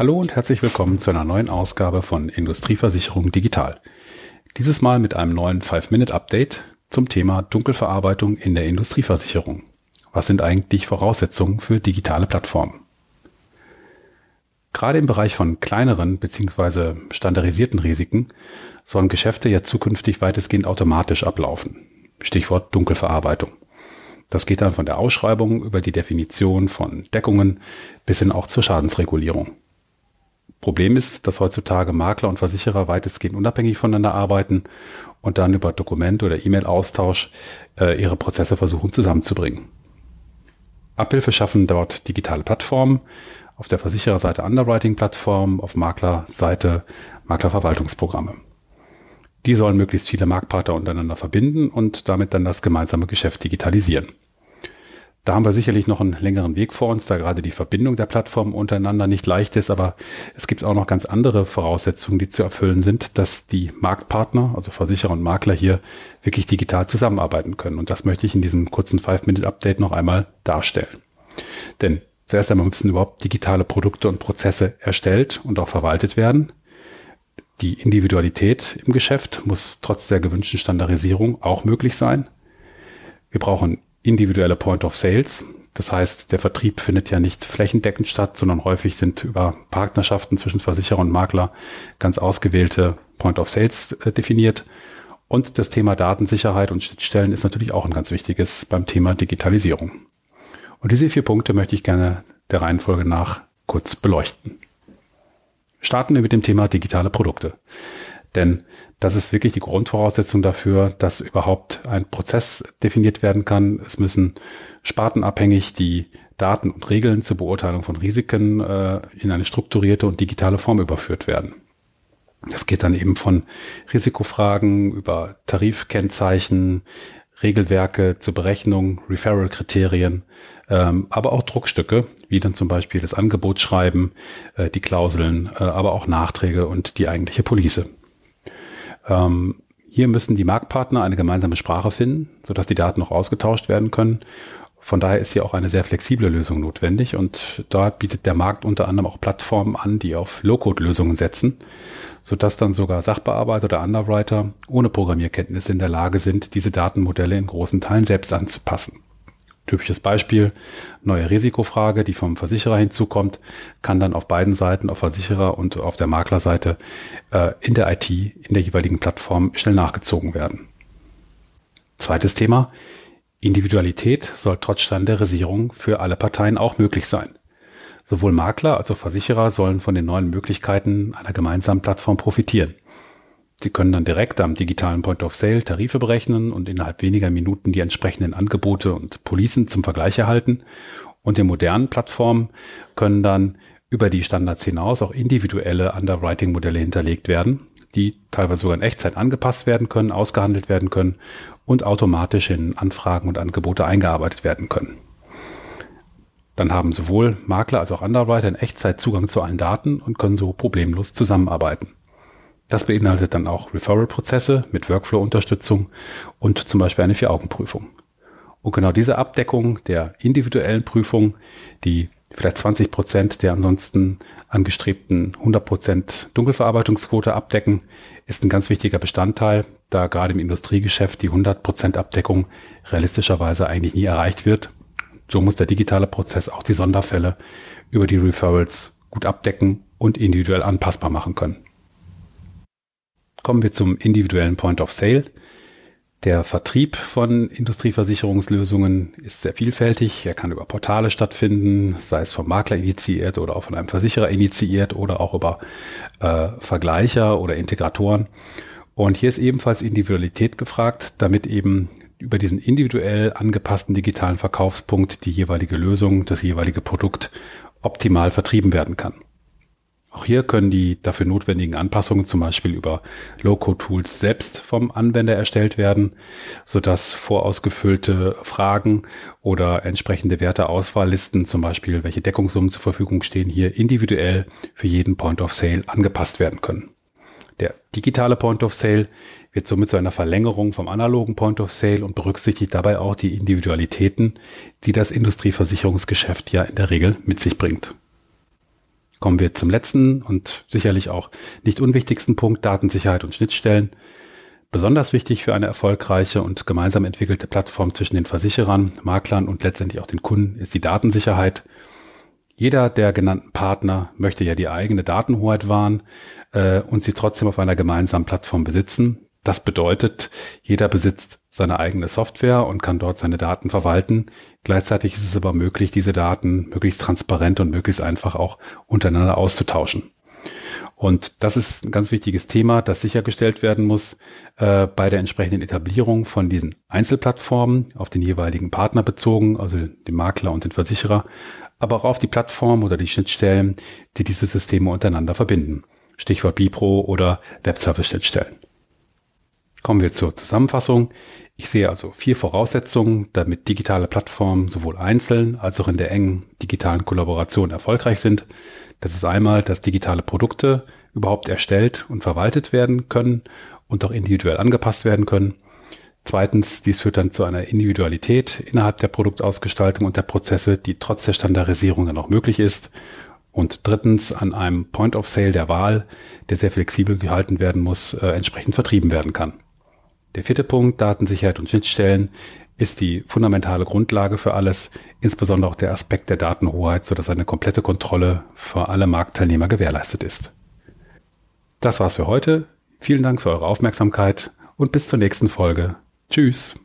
Hallo und herzlich willkommen zu einer neuen Ausgabe von Industrieversicherung Digital. Dieses Mal mit einem neuen 5-Minute-Update zum Thema Dunkelverarbeitung in der Industrieversicherung. Was sind eigentlich Voraussetzungen für digitale Plattformen? Gerade im Bereich von kleineren bzw. standardisierten Risiken sollen Geschäfte ja zukünftig weitestgehend automatisch ablaufen. Stichwort Dunkelverarbeitung. Das geht dann von der Ausschreibung über die Definition von Deckungen bis hin auch zur Schadensregulierung. Problem ist, dass heutzutage Makler und Versicherer weitestgehend unabhängig voneinander arbeiten und dann über Dokument- oder E-Mail-Austausch äh, ihre Prozesse versuchen zusammenzubringen. Abhilfe schaffen dort digitale Plattformen, auf der Versichererseite Underwriting-Plattformen, auf Maklerseite Maklerverwaltungsprogramme. Die sollen möglichst viele Marktpartner untereinander verbinden und damit dann das gemeinsame Geschäft digitalisieren. Da haben wir sicherlich noch einen längeren Weg vor uns, da gerade die Verbindung der Plattformen untereinander nicht leicht ist, aber es gibt auch noch ganz andere Voraussetzungen, die zu erfüllen sind, dass die Marktpartner, also Versicherer und Makler hier wirklich digital zusammenarbeiten können. Und das möchte ich in diesem kurzen Five-Minute-Update noch einmal darstellen. Denn zuerst einmal müssen überhaupt digitale Produkte und Prozesse erstellt und auch verwaltet werden. Die Individualität im Geschäft muss trotz der gewünschten Standardisierung auch möglich sein. Wir brauchen individuelle Point of Sales. Das heißt, der Vertrieb findet ja nicht flächendeckend statt, sondern häufig sind über Partnerschaften zwischen Versicherer und Makler ganz ausgewählte Point of Sales äh, definiert. Und das Thema Datensicherheit und Schnittstellen ist natürlich auch ein ganz wichtiges beim Thema Digitalisierung. Und diese vier Punkte möchte ich gerne der Reihenfolge nach kurz beleuchten. Starten wir mit dem Thema digitale Produkte. Denn das ist wirklich die Grundvoraussetzung dafür, dass überhaupt ein Prozess definiert werden kann. Es müssen spartenabhängig die Daten und Regeln zur Beurteilung von Risiken äh, in eine strukturierte und digitale Form überführt werden. Das geht dann eben von Risikofragen über Tarifkennzeichen, Regelwerke zur Berechnung, Referral-Kriterien, ähm, aber auch Druckstücke, wie dann zum Beispiel das Angebotsschreiben, äh, die Klauseln, äh, aber auch Nachträge und die eigentliche Police. Ähm, hier müssen die Marktpartner eine gemeinsame Sprache finden, sodass die Daten noch ausgetauscht werden können. Von daher ist hier auch eine sehr flexible Lösung notwendig und dort bietet der Markt unter anderem auch Plattformen an, die auf Low-Code-Lösungen setzen, sodass dann sogar Sachbearbeiter oder Underwriter ohne Programmierkenntnisse in der Lage sind, diese Datenmodelle in großen Teilen selbst anzupassen. Typisches Beispiel, neue Risikofrage, die vom Versicherer hinzukommt, kann dann auf beiden Seiten, auf Versicherer und auf der Maklerseite, äh, in der IT, in der jeweiligen Plattform schnell nachgezogen werden. Zweites Thema, Individualität soll trotz Standardisierung für alle Parteien auch möglich sein. Sowohl Makler als auch Versicherer sollen von den neuen Möglichkeiten einer gemeinsamen Plattform profitieren. Sie können dann direkt am digitalen Point of Sale Tarife berechnen und innerhalb weniger Minuten die entsprechenden Angebote und Policen zum Vergleich erhalten. Und die modernen Plattformen können dann über die Standards hinaus auch individuelle Underwriting-Modelle hinterlegt werden, die teilweise sogar in Echtzeit angepasst werden können, ausgehandelt werden können und automatisch in Anfragen und Angebote eingearbeitet werden können. Dann haben sowohl Makler als auch Underwriter in Echtzeit Zugang zu allen Daten und können so problemlos zusammenarbeiten. Das beinhaltet dann auch Referral-Prozesse mit Workflow-Unterstützung und zum Beispiel eine Vier-Augen-Prüfung. Und genau diese Abdeckung der individuellen Prüfung, die vielleicht 20 Prozent der ansonsten angestrebten 100 Prozent Dunkelverarbeitungsquote abdecken, ist ein ganz wichtiger Bestandteil, da gerade im Industriegeschäft die 100 Prozent Abdeckung realistischerweise eigentlich nie erreicht wird. So muss der digitale Prozess auch die Sonderfälle über die Referrals gut abdecken und individuell anpassbar machen können. Kommen wir zum individuellen Point of Sale. Der Vertrieb von Industrieversicherungslösungen ist sehr vielfältig. Er kann über Portale stattfinden, sei es vom Makler initiiert oder auch von einem Versicherer initiiert oder auch über äh, Vergleicher oder Integratoren. Und hier ist ebenfalls Individualität gefragt, damit eben über diesen individuell angepassten digitalen Verkaufspunkt die jeweilige Lösung, das jeweilige Produkt optimal vertrieben werden kann. Auch hier können die dafür notwendigen Anpassungen zum Beispiel über Low-Code-Tools selbst vom Anwender erstellt werden, sodass vorausgefüllte Fragen oder entsprechende Werteauswahllisten, zum Beispiel welche Deckungssummen zur Verfügung stehen, hier individuell für jeden Point of Sale angepasst werden können. Der digitale Point of Sale wird somit zu einer Verlängerung vom analogen Point of Sale und berücksichtigt dabei auch die Individualitäten, die das Industrieversicherungsgeschäft ja in der Regel mit sich bringt. Kommen wir zum letzten und sicherlich auch nicht unwichtigsten Punkt, Datensicherheit und Schnittstellen. Besonders wichtig für eine erfolgreiche und gemeinsam entwickelte Plattform zwischen den Versicherern, Maklern und letztendlich auch den Kunden ist die Datensicherheit. Jeder der genannten Partner möchte ja die eigene Datenhoheit wahren äh, und sie trotzdem auf einer gemeinsamen Plattform besitzen. Das bedeutet, jeder besitzt seine eigene Software und kann dort seine Daten verwalten. Gleichzeitig ist es aber möglich, diese Daten möglichst transparent und möglichst einfach auch untereinander auszutauschen. Und das ist ein ganz wichtiges Thema, das sichergestellt werden muss äh, bei der entsprechenden Etablierung von diesen Einzelplattformen auf den jeweiligen Partner bezogen, also den Makler und den Versicherer, aber auch auf die Plattform oder die Schnittstellen, die diese Systeme untereinander verbinden. Stichwort Bipro oder Webservice-Schnittstellen. Kommen wir zur Zusammenfassung. Ich sehe also vier Voraussetzungen, damit digitale Plattformen sowohl einzeln als auch in der engen digitalen Kollaboration erfolgreich sind. Das ist einmal, dass digitale Produkte überhaupt erstellt und verwaltet werden können und auch individuell angepasst werden können. Zweitens, dies führt dann zu einer Individualität innerhalb der Produktausgestaltung und der Prozesse, die trotz der Standardisierung dann auch möglich ist. Und drittens, an einem Point of Sale der Wahl, der sehr flexibel gehalten werden muss, äh, entsprechend vertrieben werden kann. Der vierte Punkt, Datensicherheit und Schnittstellen, ist die fundamentale Grundlage für alles, insbesondere auch der Aspekt der Datenhoheit, sodass eine komplette Kontrolle für alle Marktteilnehmer gewährleistet ist. Das war's für heute. Vielen Dank für eure Aufmerksamkeit und bis zur nächsten Folge. Tschüss.